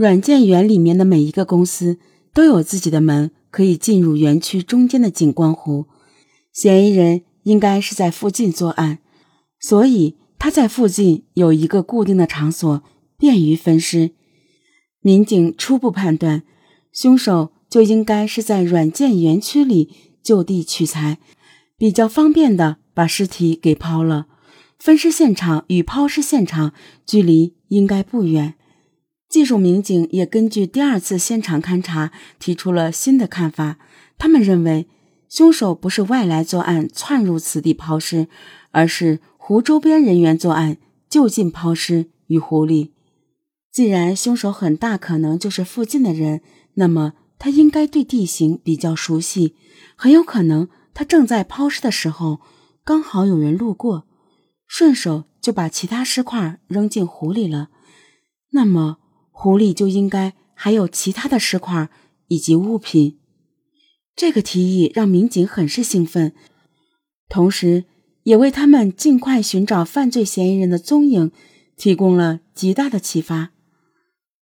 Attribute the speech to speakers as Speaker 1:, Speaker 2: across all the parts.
Speaker 1: 软件园里面的每一个公司都有自己的门，可以进入园区中间的景观湖。嫌疑人应该是在附近作案，所以他在附近有一个固定的场所，便于分尸。民警初步判断，凶手就应该是在软件园区里就地取材，比较方便的把尸体给抛了。分尸现场与抛尸现场距离应该不远。技术民警也根据第二次现场勘查提出了新的看法，他们认为。凶手不是外来作案窜入此地抛尸，而是湖周边人员作案就近抛尸于湖里。既然凶手很大可能就是附近的人，那么他应该对地形比较熟悉，很有可能他正在抛尸的时候刚好有人路过，顺手就把其他尸块扔进湖里了。那么湖里就应该还有其他的尸块以及物品。这个提议让民警很是兴奋，同时也为他们尽快寻找犯罪嫌疑人的踪影提供了极大的启发。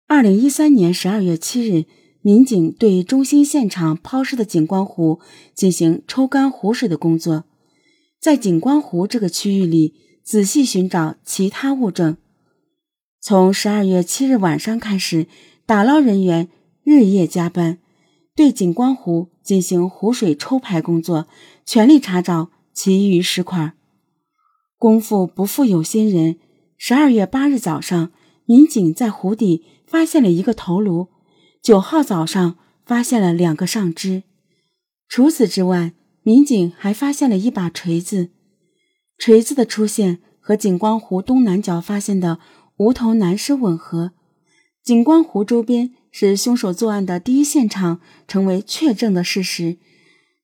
Speaker 1: 二零一三年十二月七日，民警对中心现场抛尸的景观湖进行抽干湖水的工作，在景观湖这个区域里仔细寻找其他物证。从十二月七日晚上开始，打捞人员日夜加班。对景观湖进行湖水抽排工作，全力查找其余尸块。功夫不负有心人，十二月八日早上，民警在湖底发现了一个头颅；九号早上发现了两个上肢。除此之外，民警还发现了一把锤子。锤子的出现和景观湖东南角发现的无头男尸吻合。景观湖周边。是凶手作案的第一现场成为确证的事实，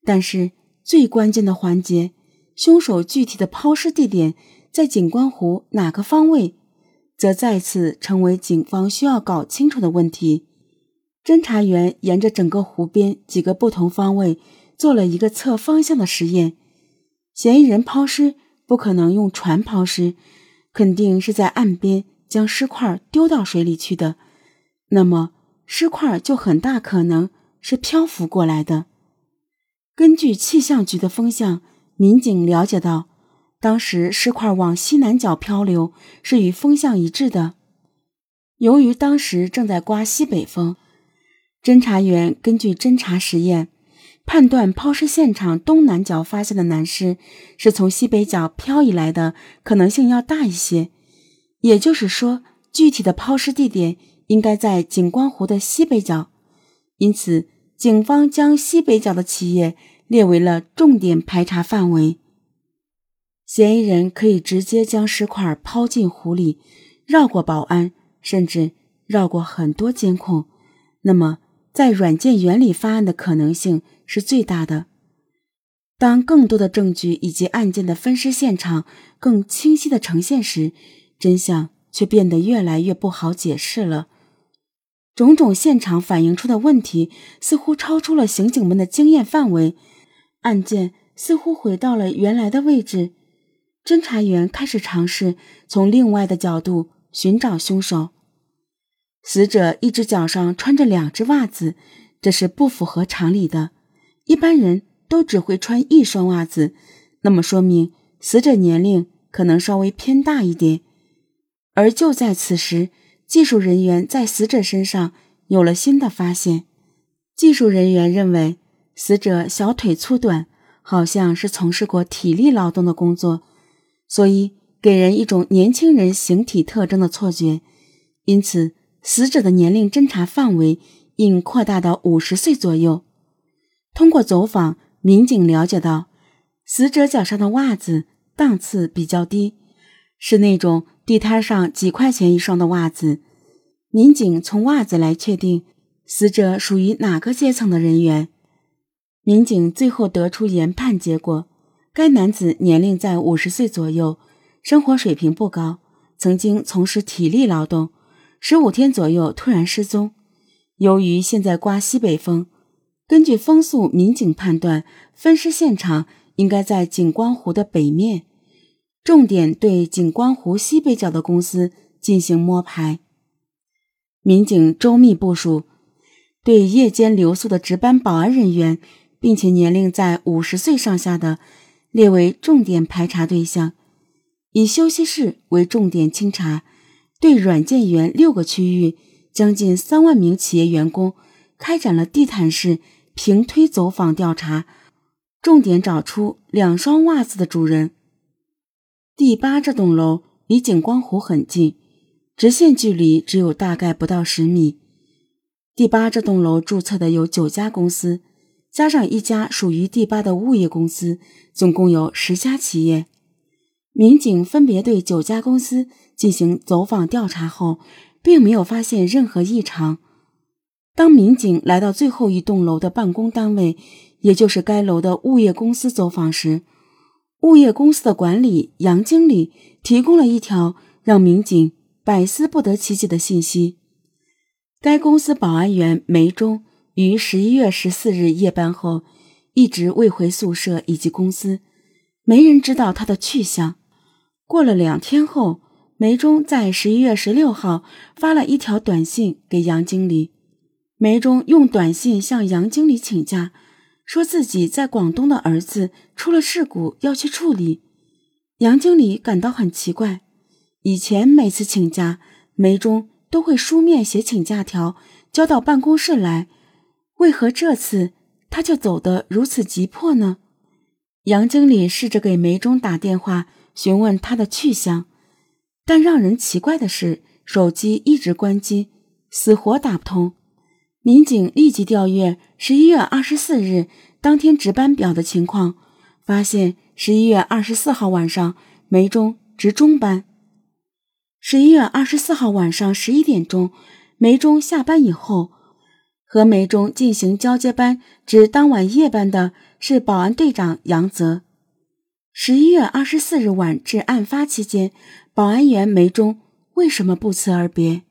Speaker 1: 但是最关键的环节，凶手具体的抛尸地点在景观湖哪个方位，则再次成为警方需要搞清楚的问题。侦查员沿着整个湖边几个不同方位做了一个测方向的实验，嫌疑人抛尸不可能用船抛尸，肯定是在岸边将尸块丢到水里去的。那么。尸块就很大可能是漂浮过来的。根据气象局的风向，民警了解到，当时尸块往西南角漂流是与风向一致的。由于当时正在刮西北风，侦查员根据侦查实验判断，抛尸现场东南角发现的男尸是从西北角漂移来的可能性要大一些。也就是说，具体的抛尸地点。应该在景观湖的西北角，因此警方将西北角的企业列为了重点排查范围。嫌疑人可以直接将尸块抛进湖里，绕过保安，甚至绕过很多监控。那么，在软件园里发案的可能性是最大的。当更多的证据以及案件的分尸现场更清晰的呈现时，真相却变得越来越不好解释了。种种现场反映出的问题似乎超出了刑警们的经验范围，案件似乎回到了原来的位置。侦查员开始尝试从另外的角度寻找凶手。死者一只脚上穿着两只袜子，这是不符合常理的。一般人都只会穿一双袜子，那么说明死者年龄可能稍微偏大一点。而就在此时。技术人员在死者身上有了新的发现。技术人员认为，死者小腿粗短，好像是从事过体力劳动的工作，所以给人一种年轻人形体特征的错觉。因此，死者的年龄侦查范围应扩大到五十岁左右。通过走访，民警了解到，死者脚上的袜子档次比较低，是那种。地摊上几块钱一双的袜子，民警从袜子来确定死者属于哪个阶层的人员。民警最后得出研判结果：该男子年龄在五十岁左右，生活水平不高，曾经从事体力劳动，十五天左右突然失踪。由于现在刮西北风，根据风速，民警判断分尸现场应该在景观湖的北面。重点对景观湖西北角的公司进行摸排。民警周密部署，对夜间留宿的值班保安人员，并且年龄在五十岁上下的，列为重点排查对象，以休息室为重点清查。对软件园六个区域，将近三万名企业员工，开展了地毯式平推走访调查，重点找出两双袜子的主人。第八这栋楼离景光湖很近，直线距离只有大概不到十米。第八这栋楼注册的有九家公司，加上一家属于第八的物业公司，总共有十家企业。民警分别对九家公司进行走访调查后，并没有发现任何异常。当民警来到最后一栋楼的办公单位，也就是该楼的物业公司走访时，物业公司的管理杨经理提供了一条让民警百思不得其解的信息：该公司保安员梅忠于十一月十四日夜班后，一直未回宿舍以及公司，没人知道他的去向。过了两天后，梅忠在十一月十六号发了一条短信给杨经理。梅忠用短信向杨经理请假，说自己在广东的儿子出了事故要去处理。杨经理感到很奇怪，以前每次请假，梅中都会书面写请假条交到办公室来，为何这次他就走得如此急迫呢？杨经理试着给梅中打电话。询问他的去向，但让人奇怪的是，手机一直关机，死活打不通。民警立即调阅十一月二十四日当天值班表的情况，发现十一月二十四号晚上梅中值中班。十一月二十四号晚上十一点钟，梅中下班以后，和梅中进行交接班值当晚夜班的是保安队长杨泽。十一月二十四日晚至案发期间，保安员梅中为什么不辞而别？